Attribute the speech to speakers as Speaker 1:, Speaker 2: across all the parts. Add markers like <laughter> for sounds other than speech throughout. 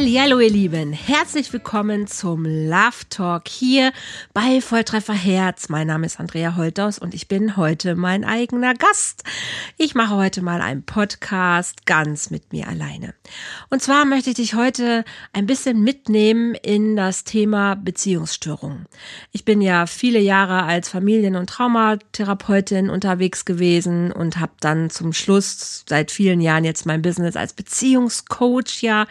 Speaker 1: Hallo ihr Lieben, herzlich willkommen zum Love Talk hier bei Volltreffer Herz. Mein Name ist Andrea Holthaus und ich bin heute mein eigener Gast. Ich mache heute mal einen Podcast ganz mit mir alleine. Und zwar möchte ich dich heute ein bisschen mitnehmen in das Thema Beziehungsstörungen. Ich bin ja viele Jahre als Familien- und Traumatherapeutin unterwegs gewesen und habe dann zum Schluss seit vielen Jahren jetzt mein Business als Beziehungscoach ja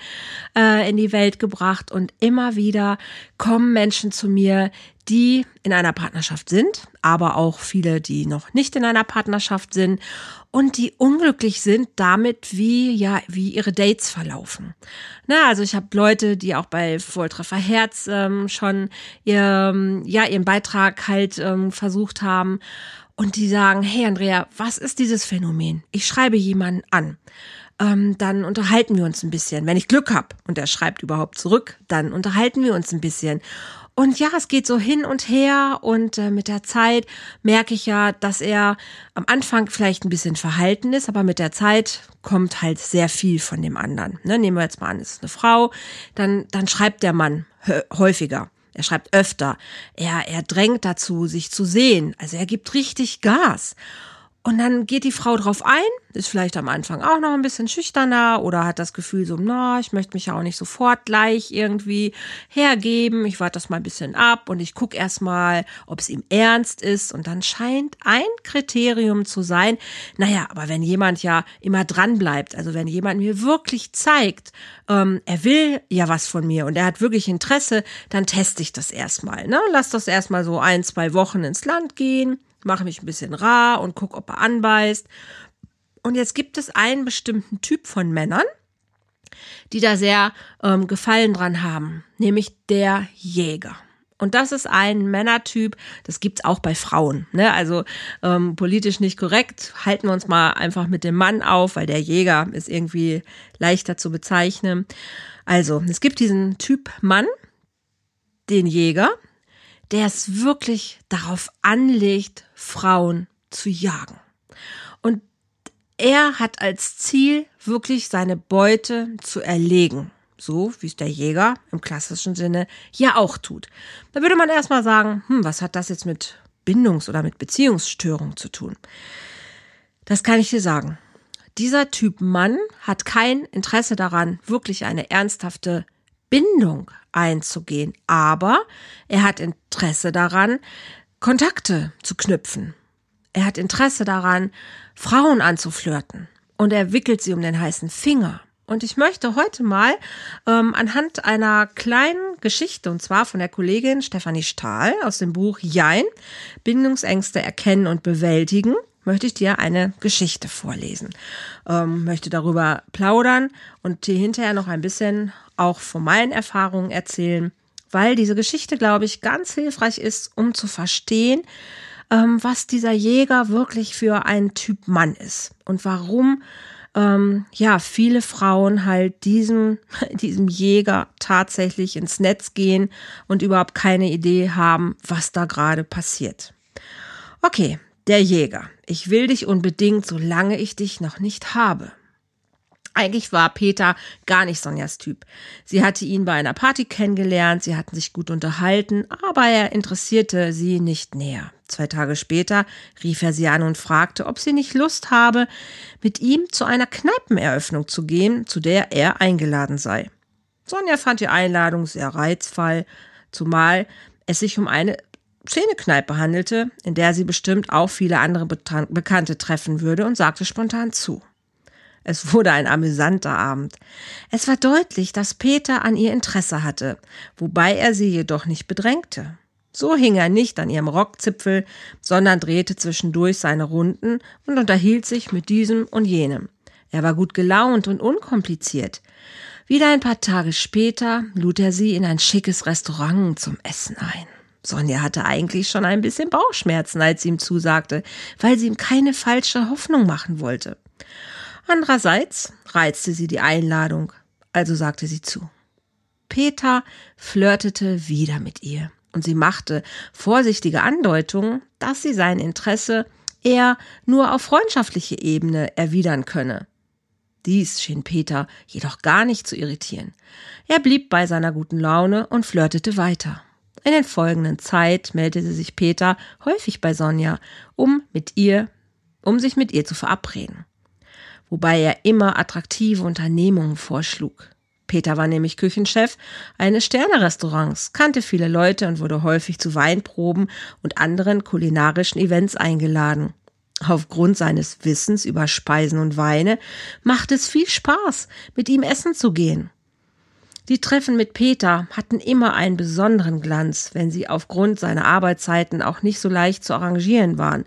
Speaker 1: äh, in die Welt gebracht und immer wieder kommen Menschen zu mir, die in einer Partnerschaft sind, aber auch viele, die noch nicht in einer Partnerschaft sind und die unglücklich sind damit, wie ja, wie ihre Dates verlaufen. Na, also ich habe Leute, die auch bei Volltreffer Herz ähm, schon ihr, ja, ihren Beitrag halt ähm, versucht haben und die sagen, hey Andrea, was ist dieses Phänomen? Ich schreibe jemanden an ähm, dann unterhalten wir uns ein bisschen. Wenn ich Glück habe und er schreibt überhaupt zurück, dann unterhalten wir uns ein bisschen. Und ja, es geht so hin und her und äh, mit der Zeit merke ich ja, dass er am Anfang vielleicht ein bisschen verhalten ist, aber mit der Zeit kommt halt sehr viel von dem anderen. Ne, nehmen wir jetzt mal an, es ist eine Frau, dann, dann schreibt der Mann häufiger. Er schreibt öfter. Er, er drängt dazu, sich zu sehen. Also er gibt richtig Gas. Und dann geht die Frau drauf ein, ist vielleicht am Anfang auch noch ein bisschen schüchterner oder hat das Gefühl so, na, ich möchte mich ja auch nicht sofort gleich irgendwie hergeben. Ich warte das mal ein bisschen ab und ich gucke erstmal, ob es ihm ernst ist. Und dann scheint ein Kriterium zu sein, naja, aber wenn jemand ja immer dran bleibt, also wenn jemand mir wirklich zeigt, ähm, er will ja was von mir und er hat wirklich Interesse, dann teste ich das erstmal. Ne? Lass das erstmal so ein, zwei Wochen ins Land gehen mache mich ein bisschen rar und gucke, ob er anbeißt. Und jetzt gibt es einen bestimmten Typ von Männern, die da sehr ähm, Gefallen dran haben, nämlich der Jäger. Und das ist ein Männertyp, das gibt's auch bei Frauen. Ne? Also ähm, politisch nicht korrekt, halten wir uns mal einfach mit dem Mann auf, weil der Jäger ist irgendwie leichter zu bezeichnen. Also, es gibt diesen Typ Mann, den Jäger, der es wirklich darauf anlegt, Frauen zu jagen. Und er hat als Ziel, wirklich seine Beute zu erlegen. So wie es der Jäger im klassischen Sinne ja auch tut. Da würde man erstmal sagen, hm, was hat das jetzt mit Bindungs- oder mit Beziehungsstörung zu tun? Das kann ich dir sagen. Dieser Typ Mann hat kein Interesse daran, wirklich eine ernsthafte Bindung einzugehen, aber er hat Interesse daran, Kontakte zu knüpfen. Er hat Interesse daran, Frauen anzuflirten und er wickelt sie um den heißen Finger. Und ich möchte heute mal ähm, anhand einer kleinen Geschichte, und zwar von der Kollegin Stefanie Stahl aus dem Buch Jein, Bindungsängste erkennen und bewältigen, möchte ich dir eine Geschichte vorlesen. Ähm, möchte darüber plaudern und dir hinterher noch ein bisschen auch von meinen Erfahrungen erzählen, weil diese Geschichte, glaube ich, ganz hilfreich ist, um zu verstehen, ähm, was dieser Jäger wirklich für ein Typ Mann ist und warum ähm, ja viele Frauen halt diesem <laughs> diesem Jäger tatsächlich ins Netz gehen und überhaupt keine Idee haben, was da gerade passiert. Okay, der Jäger. Ich will dich unbedingt, solange ich dich noch nicht habe. Eigentlich war Peter gar nicht Sonjas Typ. Sie hatte ihn bei einer Party kennengelernt, sie hatten sich gut unterhalten, aber er interessierte sie nicht näher. Zwei Tage später rief er sie an und fragte, ob sie nicht Lust habe, mit ihm zu einer Kneipeneröffnung zu gehen, zu der er eingeladen sei. Sonja fand die Einladung sehr reizvoll, zumal es sich um eine Szenekneipe handelte, in der sie bestimmt auch viele andere Bekannte treffen würde und sagte spontan zu. Es wurde ein amüsanter Abend. Es war deutlich, dass Peter an ihr Interesse hatte, wobei er sie jedoch nicht bedrängte. So hing er nicht an ihrem Rockzipfel, sondern drehte zwischendurch seine Runden und unterhielt sich mit diesem und jenem. Er war gut gelaunt und unkompliziert. Wieder ein paar Tage später lud er sie in ein schickes Restaurant zum Essen ein. Sonja hatte eigentlich schon ein bisschen Bauchschmerzen, als sie ihm zusagte, weil sie ihm keine falsche Hoffnung machen wollte. Andererseits reizte sie die Einladung, also sagte sie zu. Peter flirtete wieder mit ihr und sie machte vorsichtige Andeutungen, dass sie sein Interesse eher nur auf freundschaftliche Ebene erwidern könne. Dies schien Peter jedoch gar nicht zu irritieren. Er blieb bei seiner guten Laune und flirtete weiter. In den folgenden Zeit meldete sich Peter häufig bei Sonja, um mit ihr, um sich mit ihr zu verabreden. Wobei er immer attraktive Unternehmungen vorschlug. Peter war nämlich Küchenchef eines Sternerestaurants, kannte viele Leute und wurde häufig zu Weinproben und anderen kulinarischen Events eingeladen. Aufgrund seines Wissens über Speisen und Weine macht es viel Spaß, mit ihm essen zu gehen. Die Treffen mit Peter hatten immer einen besonderen Glanz, wenn sie aufgrund seiner Arbeitszeiten auch nicht so leicht zu arrangieren waren.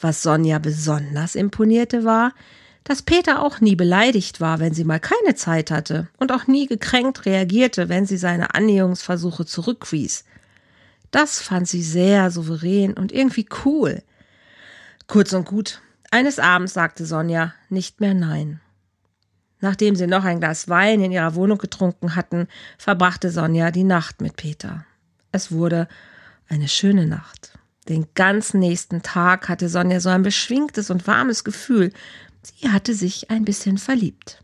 Speaker 1: Was Sonja besonders imponierte war, dass Peter auch nie beleidigt war, wenn sie mal keine Zeit hatte und auch nie gekränkt reagierte, wenn sie seine Annäherungsversuche zurückwies. Das fand sie sehr souverän und irgendwie cool. Kurz und gut, eines Abends sagte Sonja nicht mehr Nein. Nachdem sie noch ein Glas Wein in ihrer Wohnung getrunken hatten, verbrachte Sonja die Nacht mit Peter. Es wurde eine schöne Nacht. Den ganzen nächsten Tag hatte Sonja so ein beschwingtes und warmes Gefühl, Sie hatte sich ein bisschen verliebt.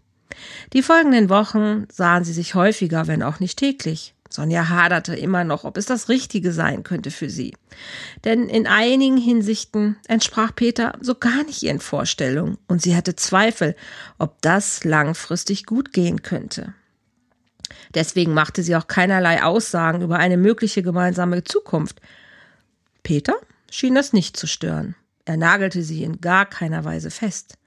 Speaker 1: Die folgenden Wochen sahen sie sich häufiger, wenn auch nicht täglich. Sonja haderte immer noch, ob es das Richtige sein könnte für sie. Denn in einigen Hinsichten entsprach Peter so gar nicht ihren Vorstellungen und sie hatte Zweifel, ob das langfristig gut gehen könnte. Deswegen machte sie auch keinerlei Aussagen über eine mögliche gemeinsame Zukunft. Peter schien das nicht zu stören. Er nagelte sie in gar keiner Weise fest.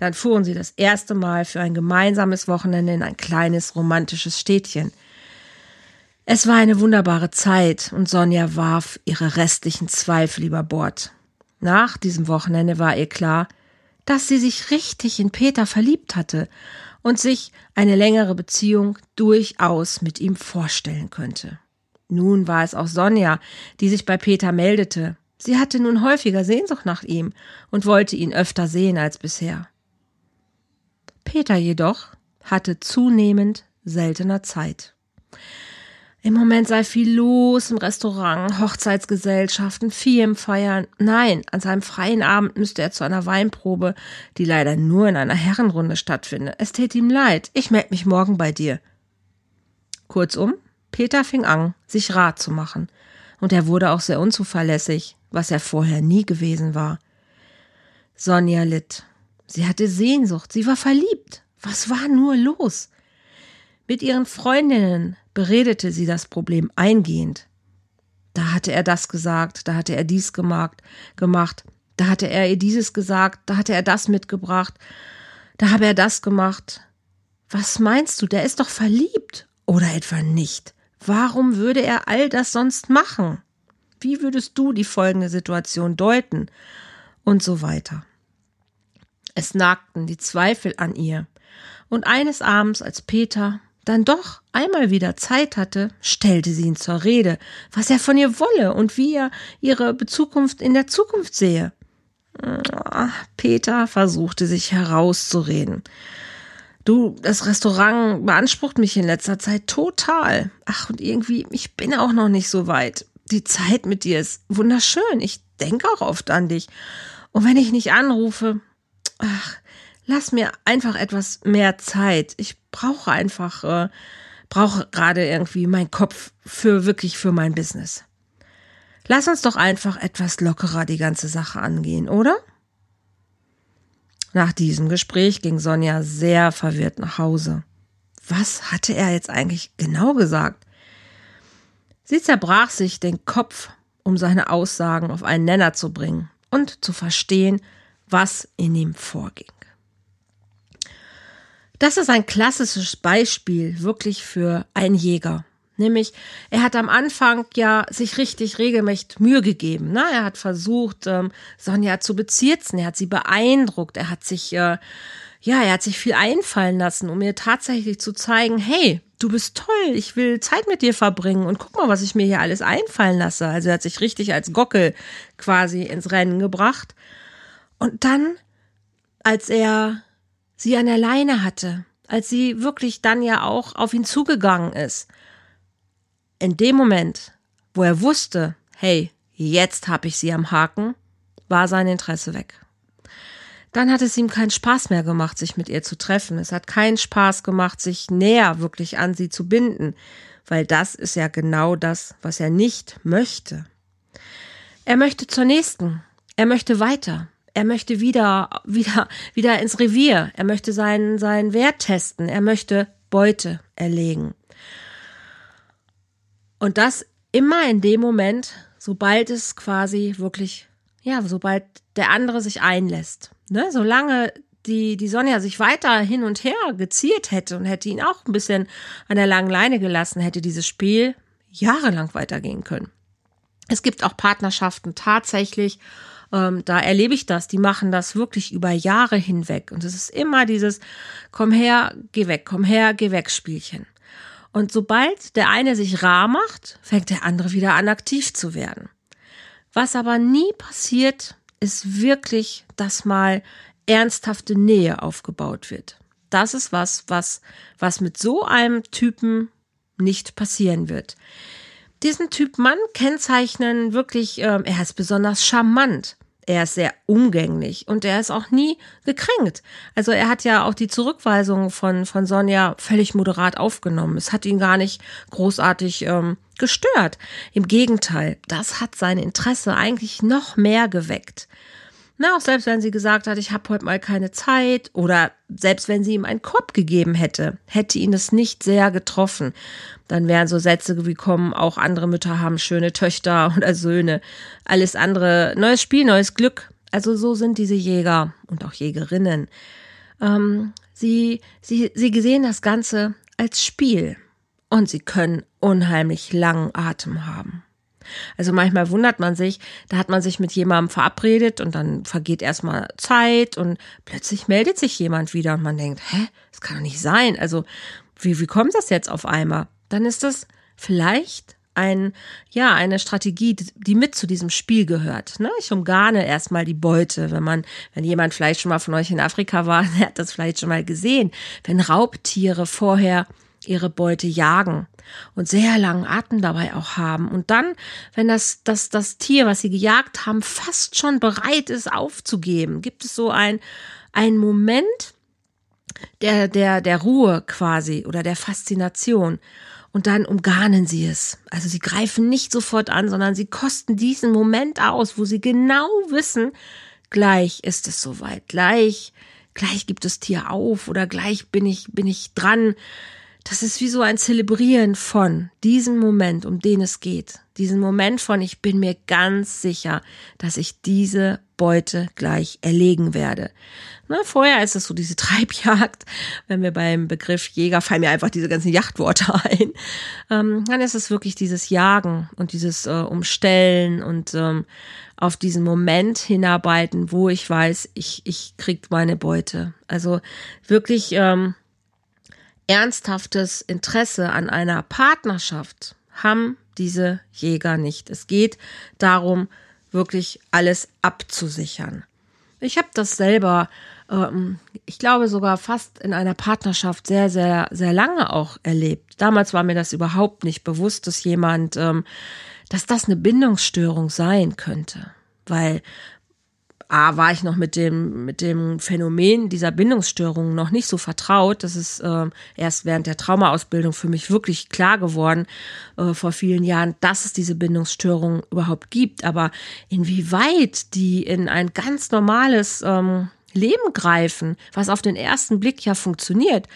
Speaker 1: Dann fuhren sie das erste Mal für ein gemeinsames Wochenende in ein kleines romantisches Städtchen. Es war eine wunderbare Zeit und Sonja warf ihre restlichen Zweifel über Bord. Nach diesem Wochenende war ihr klar, dass sie sich richtig in Peter verliebt hatte und sich eine längere Beziehung durchaus mit ihm vorstellen könnte. Nun war es auch Sonja, die sich bei Peter meldete. Sie hatte nun häufiger Sehnsucht nach ihm und wollte ihn öfter sehen als bisher. Peter jedoch hatte zunehmend seltener Zeit. Im Moment sei viel los im Restaurant, Hochzeitsgesellschaften, Firmenfeiern. Nein, an seinem freien Abend müsste er zu einer Weinprobe, die leider nur in einer Herrenrunde stattfindet. Es tät ihm leid. Ich melde mich morgen bei dir. Kurzum, Peter fing an, sich Rat zu machen. Und er wurde auch sehr unzuverlässig, was er vorher nie gewesen war. Sonja litt. Sie hatte Sehnsucht, sie war verliebt. Was war nur los? Mit ihren Freundinnen beredete sie das Problem eingehend. Da hatte er das gesagt, da hatte er dies gemacht, da hatte er ihr dieses gesagt, da hatte er das mitgebracht, da habe er das gemacht. Was meinst du, der ist doch verliebt oder etwa nicht? Warum würde er all das sonst machen? Wie würdest du die folgende Situation deuten? Und so weiter. Es nagten die Zweifel an ihr. Und eines Abends, als Peter dann doch einmal wieder Zeit hatte, stellte sie ihn zur Rede, was er von ihr wolle und wie er ihre Zukunft in der Zukunft sehe. Peter versuchte sich herauszureden. Du, das Restaurant beansprucht mich in letzter Zeit total. Ach, und irgendwie, ich bin auch noch nicht so weit. Die Zeit mit dir ist wunderschön. Ich denke auch oft an dich. Und wenn ich nicht anrufe, ach, lass mir einfach etwas mehr Zeit. Ich brauche einfach, äh, brauche gerade irgendwie meinen Kopf für wirklich für mein Business. Lass uns doch einfach etwas lockerer die ganze Sache angehen, oder? Nach diesem Gespräch ging Sonja sehr verwirrt nach Hause. Was hatte er jetzt eigentlich genau gesagt? Sie zerbrach sich den Kopf, um seine Aussagen auf einen Nenner zu bringen und zu verstehen, was in ihm vorging. Das ist ein klassisches Beispiel wirklich für einen Jäger. Nämlich, er hat am Anfang ja sich richtig regelmäßig Mühe gegeben. Ne? Er hat versucht, ähm, Sonja zu bezirzen, er hat sie beeindruckt, er hat sich, äh, ja, er hat sich viel einfallen lassen, um ihr tatsächlich zu zeigen, hey, du bist toll, ich will Zeit mit dir verbringen und guck mal, was ich mir hier alles einfallen lasse. Also er hat sich richtig als Gockel quasi ins Rennen gebracht. Und dann, als er sie an der Leine hatte, als sie wirklich dann ja auch auf ihn zugegangen ist. In dem Moment, wo er wusste, hey, jetzt hab ich sie am Haken, war sein Interesse weg. Dann hat es ihm keinen Spaß mehr gemacht, sich mit ihr zu treffen. Es hat keinen Spaß gemacht, sich näher wirklich an sie zu binden, weil das ist ja genau das, was er nicht möchte. Er möchte zur nächsten. Er möchte weiter. Er möchte wieder, wieder, wieder ins Revier. Er möchte seinen, seinen Wert testen. Er möchte Beute erlegen. Und das immer in dem Moment, sobald es quasi wirklich, ja, sobald der andere sich einlässt. Ne? Solange die, die Sonja sich weiter hin und her geziert hätte und hätte ihn auch ein bisschen an der langen Leine gelassen, hätte dieses Spiel jahrelang weitergehen können. Es gibt auch Partnerschaften tatsächlich, ähm, da erlebe ich das, die machen das wirklich über Jahre hinweg. Und es ist immer dieses Komm her, geh weg, komm her, geh weg Spielchen. Und sobald der eine sich rar macht, fängt der andere wieder an, aktiv zu werden. Was aber nie passiert, ist wirklich, dass mal ernsthafte Nähe aufgebaut wird. Das ist was, was, was mit so einem Typen nicht passieren wird. Diesen Typ Mann kennzeichnen wirklich, äh, er ist besonders charmant. Er ist sehr umgänglich und er ist auch nie gekränkt. Also er hat ja auch die Zurückweisung von, von Sonja völlig moderat aufgenommen. Es hat ihn gar nicht großartig ähm, gestört. Im Gegenteil, das hat sein Interesse eigentlich noch mehr geweckt. Na, auch selbst wenn sie gesagt hat, ich habe heute mal keine Zeit oder selbst wenn sie ihm einen Korb gegeben hätte, hätte ihn es nicht sehr getroffen. Dann wären so Sätze gekommen, auch andere Mütter haben schöne Töchter <laughs> oder Söhne. Alles andere, neues Spiel, neues Glück. Also so sind diese Jäger und auch Jägerinnen. Ähm, sie, sie, sie sehen das Ganze als Spiel und sie können unheimlich langen Atem haben. Also manchmal wundert man sich, da hat man sich mit jemandem verabredet und dann vergeht erstmal Zeit und plötzlich meldet sich jemand wieder und man denkt, hä, das kann doch nicht sein. Also wie, wie kommt das jetzt auf einmal? Dann ist das vielleicht ein, ja, eine Strategie, die mit zu diesem Spiel gehört. Ne? Ich umgarne erstmal die Beute. Wenn man, wenn jemand vielleicht schon mal von euch in Afrika war, <laughs> der hat das vielleicht schon mal gesehen. Wenn Raubtiere vorher ihre Beute jagen und sehr langen Atem dabei auch haben. Und dann, wenn das, das, das Tier, was sie gejagt haben, fast schon bereit ist aufzugeben, gibt es so ein, ein Moment der, der, der Ruhe quasi oder der Faszination. Und dann umgarnen sie es. Also sie greifen nicht sofort an, sondern sie kosten diesen Moment aus, wo sie genau wissen, gleich ist es soweit, gleich, gleich gibt das Tier auf oder gleich bin ich, bin ich dran das ist wie so ein Zelebrieren von diesem Moment, um den es geht. Diesen Moment von, ich bin mir ganz sicher, dass ich diese Beute gleich erlegen werde. Na, vorher ist es so diese <laughs> Treibjagd. Wenn wir beim Begriff Jäger fallen mir einfach diese ganzen Jachtworte <laughs> ein. Ähm, dann ist es wirklich dieses Jagen und dieses äh, Umstellen und ähm, auf diesen Moment hinarbeiten, wo ich weiß, ich, ich krieg meine Beute. Also wirklich, ähm, ernsthaftes Interesse an einer Partnerschaft haben diese Jäger nicht. Es geht darum, wirklich alles abzusichern. Ich habe das selber, ähm, ich glaube sogar fast in einer Partnerschaft sehr, sehr, sehr lange auch erlebt. Damals war mir das überhaupt nicht bewusst, dass jemand, ähm, dass das eine Bindungsstörung sein könnte. Weil A, war ich noch mit dem, mit dem Phänomen dieser Bindungsstörung noch nicht so vertraut. Das ist äh, erst während der Traumaausbildung für mich wirklich klar geworden, äh, vor vielen Jahren, dass es diese Bindungsstörung überhaupt gibt. Aber inwieweit die in ein ganz normales ähm, Leben greifen, was auf den ersten Blick ja funktioniert.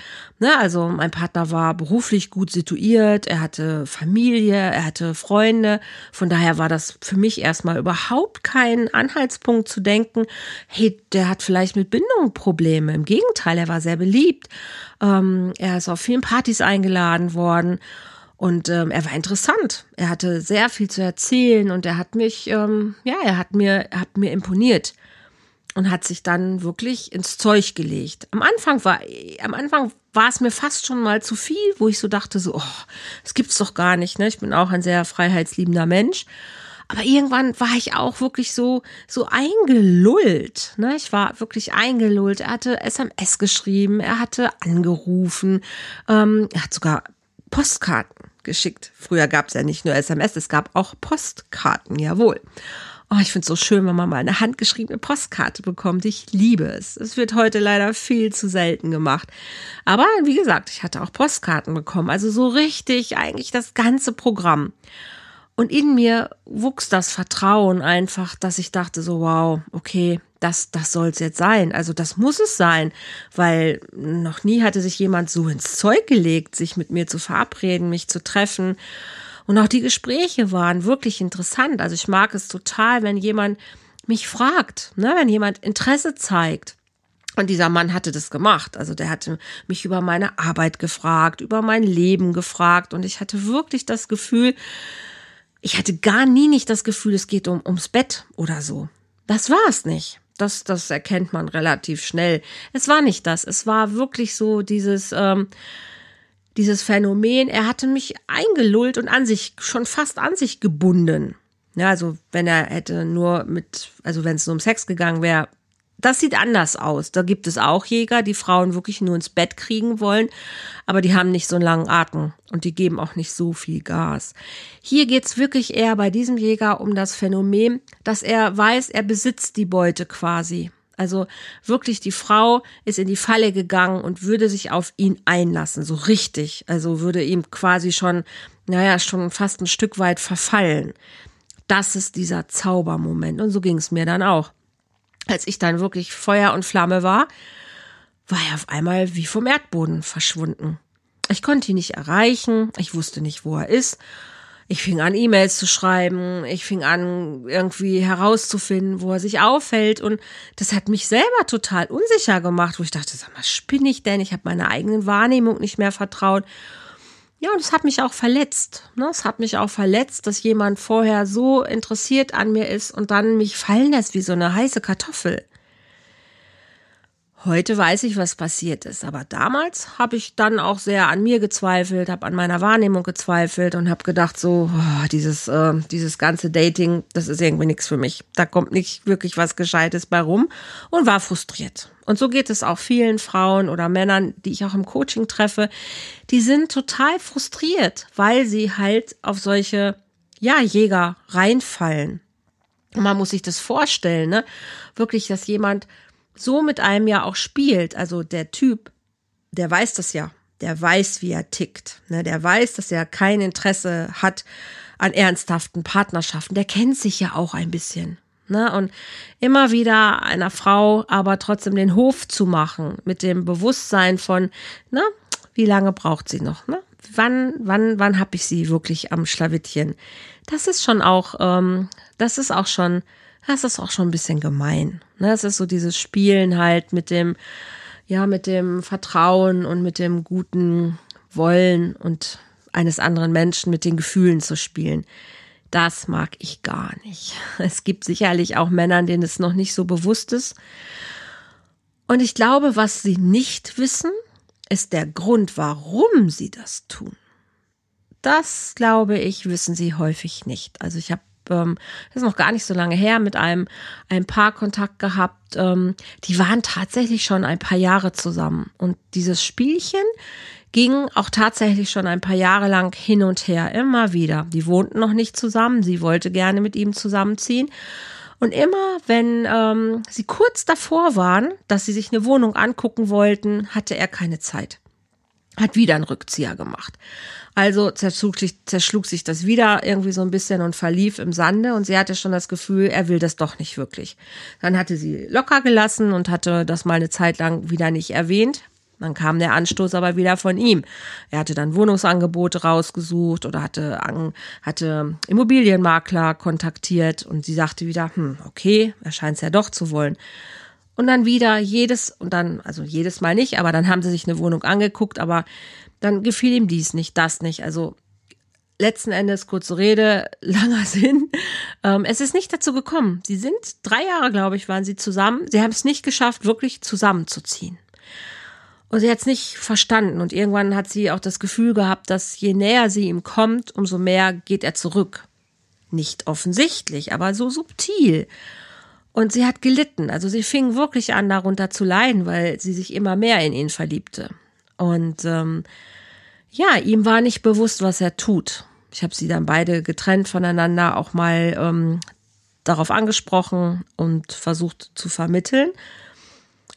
Speaker 1: Ne, also mein Partner war beruflich gut situiert, er hatte Familie, er hatte Freunde. Von daher war das für mich erstmal überhaupt kein Anhaltspunkt zu denken, hey, der hat vielleicht mit Bindung Probleme. Im Gegenteil, er war sehr beliebt. Ähm, er ist auf vielen Partys eingeladen worden. Und ähm, er war interessant. Er hatte sehr viel zu erzählen und er hat mich, ähm, ja, er hat mir, er hat mir imponiert und hat sich dann wirklich ins Zeug gelegt. Am Anfang war, am Anfang war es mir fast schon mal zu viel, wo ich so dachte, so, oh, das gibt's doch gar nicht, ne? Ich bin auch ein sehr freiheitsliebender Mensch. Aber irgendwann war ich auch wirklich so, so eingelullt. Ne? Ich war wirklich eingelullt. Er hatte SMS geschrieben, er hatte angerufen, ähm, er hat sogar Postkarten geschickt. Früher gab es ja nicht nur SMS, es gab auch Postkarten, jawohl. Oh, ich finde es so schön, wenn man mal eine handgeschriebene Postkarte bekommt. Ich liebe es. Es wird heute leider viel zu selten gemacht. Aber wie gesagt, ich hatte auch Postkarten bekommen. Also so richtig eigentlich das ganze Programm. Und in mir wuchs das Vertrauen einfach, dass ich dachte so, wow, okay, das, das soll's jetzt sein. Also das muss es sein, weil noch nie hatte sich jemand so ins Zeug gelegt, sich mit mir zu verabreden, mich zu treffen. Und auch die Gespräche waren wirklich interessant. Also ich mag es total, wenn jemand mich fragt, ne, wenn jemand Interesse zeigt. Und dieser Mann hatte das gemacht. Also der hatte mich über meine Arbeit gefragt, über mein Leben gefragt. Und ich hatte wirklich das Gefühl, ich hatte gar nie nicht das Gefühl, es geht um, ums Bett oder so. Das war es nicht. Das, das erkennt man relativ schnell. Es war nicht das. Es war wirklich so dieses, ähm, dieses Phänomen, er hatte mich eingelullt und an sich, schon fast an sich gebunden. Ja, also wenn er hätte nur mit, also wenn es nur um Sex gegangen wäre, das sieht anders aus. Da gibt es auch Jäger, die Frauen wirklich nur ins Bett kriegen wollen, aber die haben nicht so einen langen Atem und die geben auch nicht so viel Gas. Hier geht's wirklich eher bei diesem Jäger um das Phänomen, dass er weiß, er besitzt die Beute quasi. Also wirklich, die Frau ist in die Falle gegangen und würde sich auf ihn einlassen, so richtig. Also würde ihm quasi schon, naja, schon fast ein Stück weit verfallen. Das ist dieser Zaubermoment. Und so ging es mir dann auch. Als ich dann wirklich Feuer und Flamme war, war er auf einmal wie vom Erdboden verschwunden. Ich konnte ihn nicht erreichen, ich wusste nicht, wo er ist ich fing an, E-Mails zu schreiben. Ich fing an, irgendwie herauszufinden, wo er sich aufhält. Und das hat mich selber total unsicher gemacht, wo ich dachte, sag mal, spinne ich denn? Ich habe meiner eigenen Wahrnehmung nicht mehr vertraut. Ja, und es hat mich auch verletzt. Ne? Es hat mich auch verletzt, dass jemand vorher so interessiert an mir ist und dann mich fallen lässt wie so eine heiße Kartoffel. Heute weiß ich, was passiert ist, aber damals habe ich dann auch sehr an mir gezweifelt, habe an meiner Wahrnehmung gezweifelt und habe gedacht, so oh, dieses äh, dieses ganze Dating, das ist irgendwie nichts für mich. Da kommt nicht wirklich was Gescheites bei rum und war frustriert. Und so geht es auch vielen Frauen oder Männern, die ich auch im Coaching treffe, die sind total frustriert, weil sie halt auf solche ja Jäger reinfallen. Und man muss sich das vorstellen, ne? Wirklich, dass jemand so mit einem ja auch spielt. Also der Typ, der weiß das ja. Der weiß, wie er tickt. Ne? Der weiß, dass er kein Interesse hat an ernsthaften Partnerschaften. Der kennt sich ja auch ein bisschen. Ne? Und immer wieder einer Frau aber trotzdem den Hof zu machen, mit dem Bewusstsein von, ne, wie lange braucht sie noch? Ne? Wann, wann, wann hab ich sie wirklich am Schlawittchen? Das ist schon auch, ähm, das ist auch schon das ist auch schon ein bisschen gemein. Ne? Es ist so dieses Spielen halt mit dem, ja, mit dem Vertrauen und mit dem guten Wollen und eines anderen Menschen mit den Gefühlen zu spielen. Das mag ich gar nicht. Es gibt sicherlich auch Männer, denen es noch nicht so bewusst ist. Und ich glaube, was sie nicht wissen, ist der Grund, warum sie das tun. Das, glaube ich, wissen sie häufig nicht. Also ich habe ähm, das ist noch gar nicht so lange her, mit einem ein Paar Kontakt gehabt. Ähm, die waren tatsächlich schon ein paar Jahre zusammen. Und dieses Spielchen ging auch tatsächlich schon ein paar Jahre lang hin und her, immer wieder. Die wohnten noch nicht zusammen, sie wollte gerne mit ihm zusammenziehen. Und immer, wenn ähm, sie kurz davor waren, dass sie sich eine Wohnung angucken wollten, hatte er keine Zeit. Hat wieder einen Rückzieher gemacht. Also zerschlug sich, zerschlug sich das wieder irgendwie so ein bisschen und verlief im Sande und sie hatte schon das Gefühl, er will das doch nicht wirklich. Dann hatte sie locker gelassen und hatte das mal eine Zeit lang wieder nicht erwähnt. Dann kam der Anstoß aber wieder von ihm. Er hatte dann Wohnungsangebote rausgesucht oder hatte, hatte Immobilienmakler kontaktiert und sie sagte wieder, hm, okay, er scheint es ja doch zu wollen. Und dann wieder jedes, und dann, also jedes Mal nicht, aber dann haben sie sich eine Wohnung angeguckt, aber dann gefiel ihm dies nicht, das nicht. Also letzten Endes, kurze Rede, <laughs> langer Sinn. Ähm, es ist nicht dazu gekommen. Sie sind drei Jahre, glaube ich, waren sie zusammen. Sie haben es nicht geschafft, wirklich zusammenzuziehen. Und sie hat es nicht verstanden. Und irgendwann hat sie auch das Gefühl gehabt, dass je näher sie ihm kommt, umso mehr geht er zurück. nicht offensichtlich, aber so subtil. Und sie hat gelitten. Also sie fing wirklich an, darunter zu leiden, weil sie sich immer mehr in ihn verliebte. Und ähm, ja, ihm war nicht bewusst, was er tut. Ich habe sie dann beide getrennt voneinander auch mal ähm, darauf angesprochen und versucht zu vermitteln.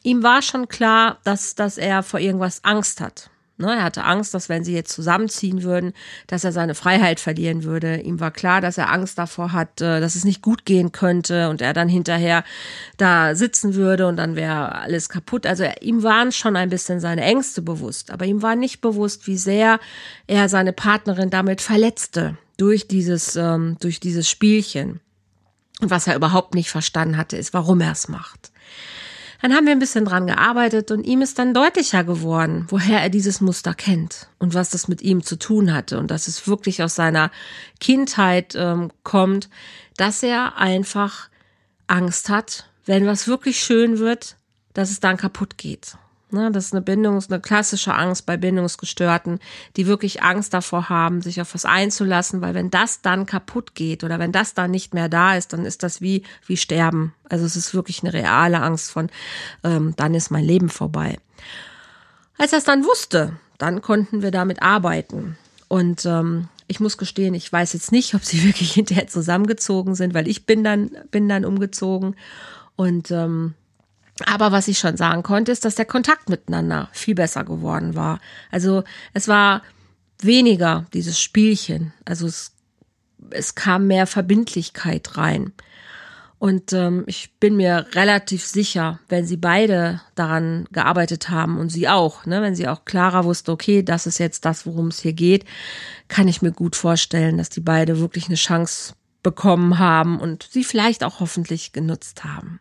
Speaker 1: Ihm war schon klar, dass, dass er vor irgendwas Angst hat. Ne, er hatte Angst, dass wenn sie jetzt zusammenziehen würden, dass er seine Freiheit verlieren würde. Ihm war klar, dass er Angst davor hat, äh, dass es nicht gut gehen könnte und er dann hinterher da sitzen würde und dann wäre alles kaputt. Also ihm waren schon ein bisschen seine Ängste bewusst, aber ihm war nicht bewusst, wie sehr er seine Partnerin damit verletzte durch dieses, ähm, durch dieses Spielchen. Und was er überhaupt nicht verstanden hatte, ist, warum er es macht. Dann haben wir ein bisschen dran gearbeitet und ihm ist dann deutlicher geworden, woher er dieses Muster kennt und was das mit ihm zu tun hatte und dass es wirklich aus seiner Kindheit ähm, kommt, dass er einfach Angst hat, wenn was wirklich schön wird, dass es dann kaputt geht. Ne, das ist eine Bindung, eine klassische Angst bei Bindungsgestörten, die wirklich Angst davor haben, sich auf was einzulassen, weil wenn das dann kaputt geht oder wenn das dann nicht mehr da ist, dann ist das wie, wie Sterben. Also es ist wirklich eine reale Angst von, ähm, dann ist mein Leben vorbei. Als er es dann wusste, dann konnten wir damit arbeiten. Und ähm, ich muss gestehen, ich weiß jetzt nicht, ob sie <laughs> wirklich hinterher zusammengezogen sind, weil ich bin dann, bin dann umgezogen. Und ähm, aber was ich schon sagen konnte, ist, dass der Kontakt miteinander viel besser geworden war. Also es war weniger dieses Spielchen. Also es, es kam mehr Verbindlichkeit rein. Und ähm, ich bin mir relativ sicher, wenn sie beide daran gearbeitet haben und sie auch, ne, wenn sie auch klarer wusste, okay, das ist jetzt das, worum es hier geht, kann ich mir gut vorstellen, dass die beide wirklich eine Chance bekommen haben und sie vielleicht auch hoffentlich genutzt haben.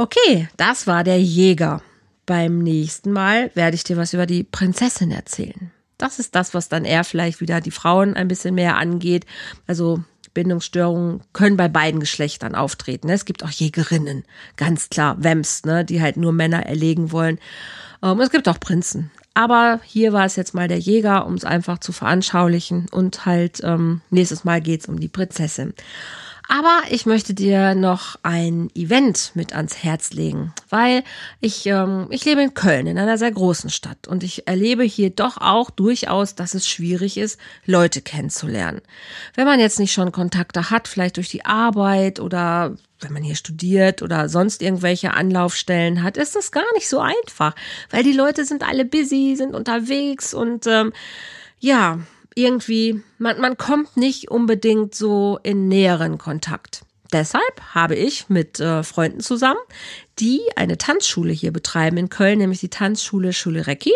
Speaker 1: Okay, das war der Jäger. Beim nächsten Mal werde ich dir was über die Prinzessin erzählen. Das ist das, was dann eher vielleicht wieder die Frauen ein bisschen mehr angeht. Also Bindungsstörungen können bei beiden Geschlechtern auftreten. Ne? Es gibt auch Jägerinnen, ganz klar, Wems, ne, die halt nur Männer erlegen wollen. Ähm, es gibt auch Prinzen. Aber hier war es jetzt mal der Jäger, um es einfach zu veranschaulichen. Und halt ähm, nächstes Mal geht es um die Prinzessin. Aber ich möchte dir noch ein Event mit ans Herz legen, weil ich, ähm, ich lebe in Köln, in einer sehr großen Stadt. Und ich erlebe hier doch auch durchaus, dass es schwierig ist, Leute kennenzulernen. Wenn man jetzt nicht schon Kontakte hat, vielleicht durch die Arbeit oder wenn man hier studiert oder sonst irgendwelche Anlaufstellen hat, ist das gar nicht so einfach, weil die Leute sind alle busy, sind unterwegs und ähm, ja, irgendwie, man, man kommt nicht unbedingt so in näheren Kontakt. Deshalb habe ich mit äh, Freunden zusammen, die eine Tanzschule hier betreiben in Köln, nämlich die Tanzschule Schule Recki,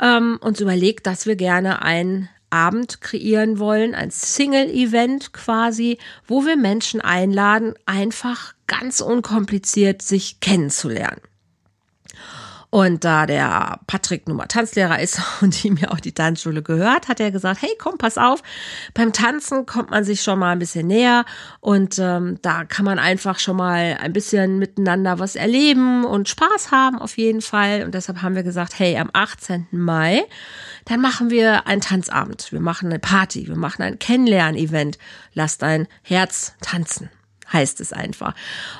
Speaker 1: ähm, uns überlegt, dass wir gerne einen Abend kreieren wollen, ein Single-Event quasi, wo wir Menschen einladen, einfach ganz unkompliziert sich kennenzulernen. Und da der Patrick nun mal Tanzlehrer ist <laughs> und ihm ja auch die Tanzschule gehört, hat er gesagt, hey, komm, pass auf, beim Tanzen kommt man sich schon mal ein bisschen näher und ähm, da kann man einfach schon mal ein bisschen miteinander was erleben und Spaß haben auf jeden Fall. Und deshalb haben wir gesagt, hey, am 18. Mai, dann machen wir einen Tanzabend, wir machen eine Party, wir machen ein Kennenlern-Event. Lass dein Herz tanzen heißt es einfach.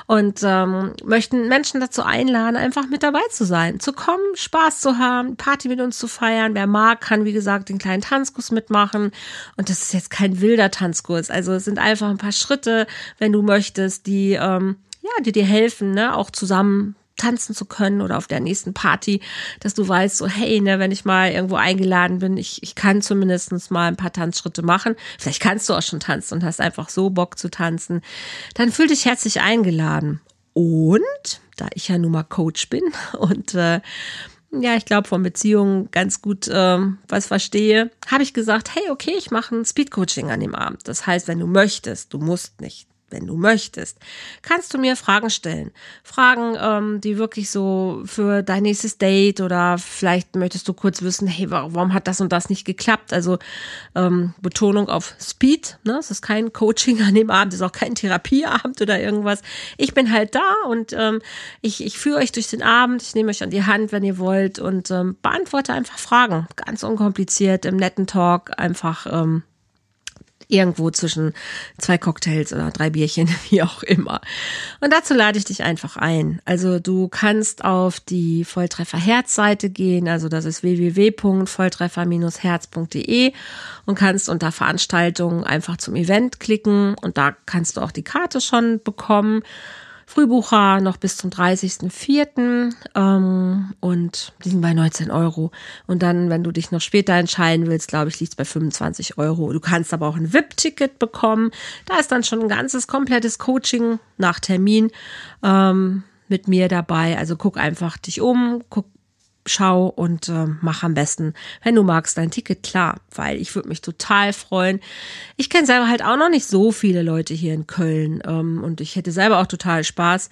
Speaker 1: Und ähm, möchten Menschen dazu einladen, einfach mit dabei zu sein, zu kommen, Spaß zu haben, Party mit uns zu feiern. Wer mag, kann wie gesagt den kleinen Tanzkurs mitmachen. Und das ist jetzt kein wilder Tanzkurs. Also es sind einfach ein paar Schritte, wenn du möchtest, die ähm, ja, die dir helfen, ne, auch zusammen tanzen zu können oder auf der nächsten Party, dass du weißt, so hey, ne, wenn ich mal irgendwo eingeladen bin, ich, ich kann zumindest mal ein paar Tanzschritte machen. Vielleicht kannst du auch schon tanzen und hast einfach so Bock zu tanzen. Dann fühl dich herzlich eingeladen. Und da ich ja nun mal Coach bin <laughs> und äh, ja, ich glaube, von Beziehungen ganz gut ähm, was verstehe, habe ich gesagt, hey, okay, ich mache ein Speedcoaching an dem Abend. Das heißt, wenn du möchtest, du musst nicht wenn du möchtest, kannst du mir Fragen stellen. Fragen, ähm, die wirklich so für dein nächstes Date oder vielleicht möchtest du kurz wissen, hey, warum hat das und das nicht geklappt? Also ähm, Betonung auf Speed. Ne? Es ist kein Coaching an dem Abend, es ist auch kein Therapieabend oder irgendwas. Ich bin halt da und ähm, ich, ich führe euch durch den Abend, ich nehme euch an die Hand, wenn ihr wollt und ähm, beantworte einfach Fragen. Ganz unkompliziert, im netten Talk, einfach ähm, Irgendwo zwischen zwei Cocktails oder drei Bierchen, <laughs> wie auch immer. Und dazu lade ich dich einfach ein. Also du kannst auf die Volltreffer Herz Seite gehen, also das ist www.volltreffer-herz.de und kannst unter Veranstaltungen einfach zum Event klicken und da kannst du auch die Karte schon bekommen. Frühbucher noch bis zum 30.04. Ähm, und die sind bei 19 Euro. Und dann, wenn du dich noch später entscheiden willst, glaube ich, liegt es bei 25 Euro. Du kannst aber auch ein VIP-Ticket bekommen. Da ist dann schon ein ganzes komplettes Coaching nach Termin ähm, mit mir dabei. Also guck einfach dich um, guck schau und äh, mach am besten, wenn du magst, dein Ticket klar, weil ich würde mich total freuen. Ich kenne selber halt auch noch nicht so viele Leute hier in Köln ähm, und ich hätte selber auch total Spaß,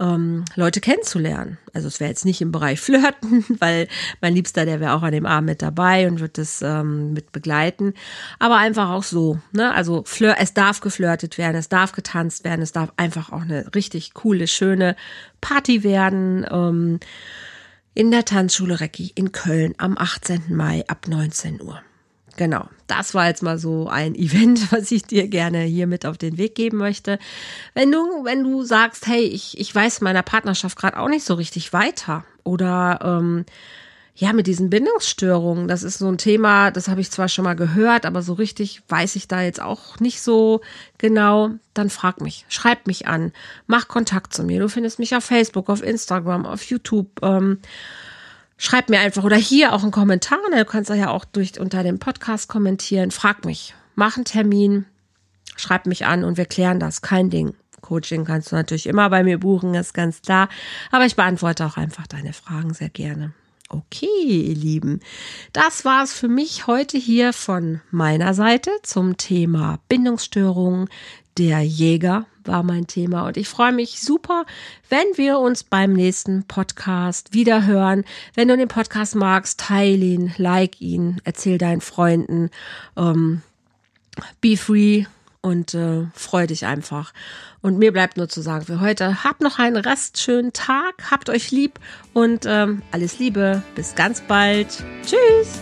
Speaker 1: ähm, Leute kennenzulernen. Also es wäre jetzt nicht im Bereich <laughs> Flirten, weil mein Liebster, der wäre auch an dem Abend mit dabei und wird das ähm, mit begleiten, aber einfach auch so. Ne? Also Flirt, es darf geflirtet werden, es darf getanzt werden, es darf einfach auch eine richtig coole, schöne Party werden. Ähm, in der Tanzschule Recki in Köln am 18. Mai ab 19 Uhr. Genau, das war jetzt mal so ein <laughs> Event, was ich dir gerne hier mit auf den Weg geben möchte. Wenn du, wenn du sagst, hey, ich, ich weiß meiner Partnerschaft gerade auch nicht so richtig weiter oder ähm, ja, mit diesen Bindungsstörungen, das ist so ein Thema, das habe ich zwar schon mal gehört, aber so richtig weiß ich da jetzt auch nicht so genau. Dann frag mich, schreib mich an, mach Kontakt zu mir. Du findest mich auf Facebook, auf Instagram, auf YouTube. Ähm, schreib mir einfach oder hier auch einen Kommentar. Ne? Du kannst ja auch durch unter dem Podcast kommentieren. Frag mich, mach einen Termin, schreib mich an und wir klären das. Kein Ding. Coaching kannst du natürlich immer bei mir buchen, ist ganz klar. Aber ich beantworte auch einfach deine Fragen sehr gerne. Okay, ihr Lieben, das war's für mich heute hier von meiner Seite zum Thema Bindungsstörungen. Der Jäger war mein Thema und ich freue mich super, wenn wir uns beim nächsten Podcast wieder hören. Wenn du den Podcast magst, teile ihn, like ihn, erzähl deinen Freunden. Ähm, be free, und äh, freu dich einfach. Und mir bleibt nur zu sagen für heute, habt noch einen restschönen Tag, habt euch lieb und ähm, alles Liebe. Bis ganz bald. Tschüss.